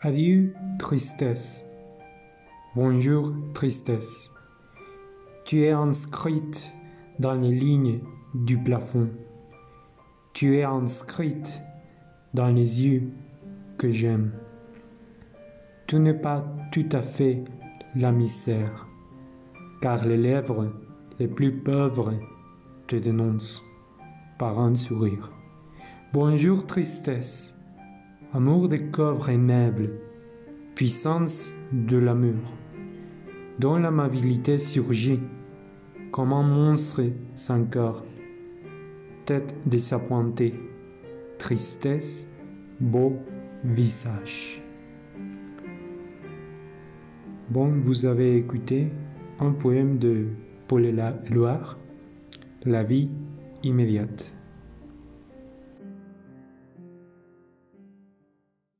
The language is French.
Adieu, tristesse? Bonjour, tristesse. Tu es inscrite dans les lignes du plafond. Tu es inscrite dans les yeux que j'aime. Tu n'es pas tout à fait la misère, car les lèvres les plus pauvres te dénoncent par un sourire. Bonjour tristesse, amour de corps aimable, puissance de l'amour, dont l'amabilité surgit comme un monstre sans corps, tête désappointée, tristesse, beau visage. Bon, vous avez écouté un poème de Paul Éluard, La vie immédiate.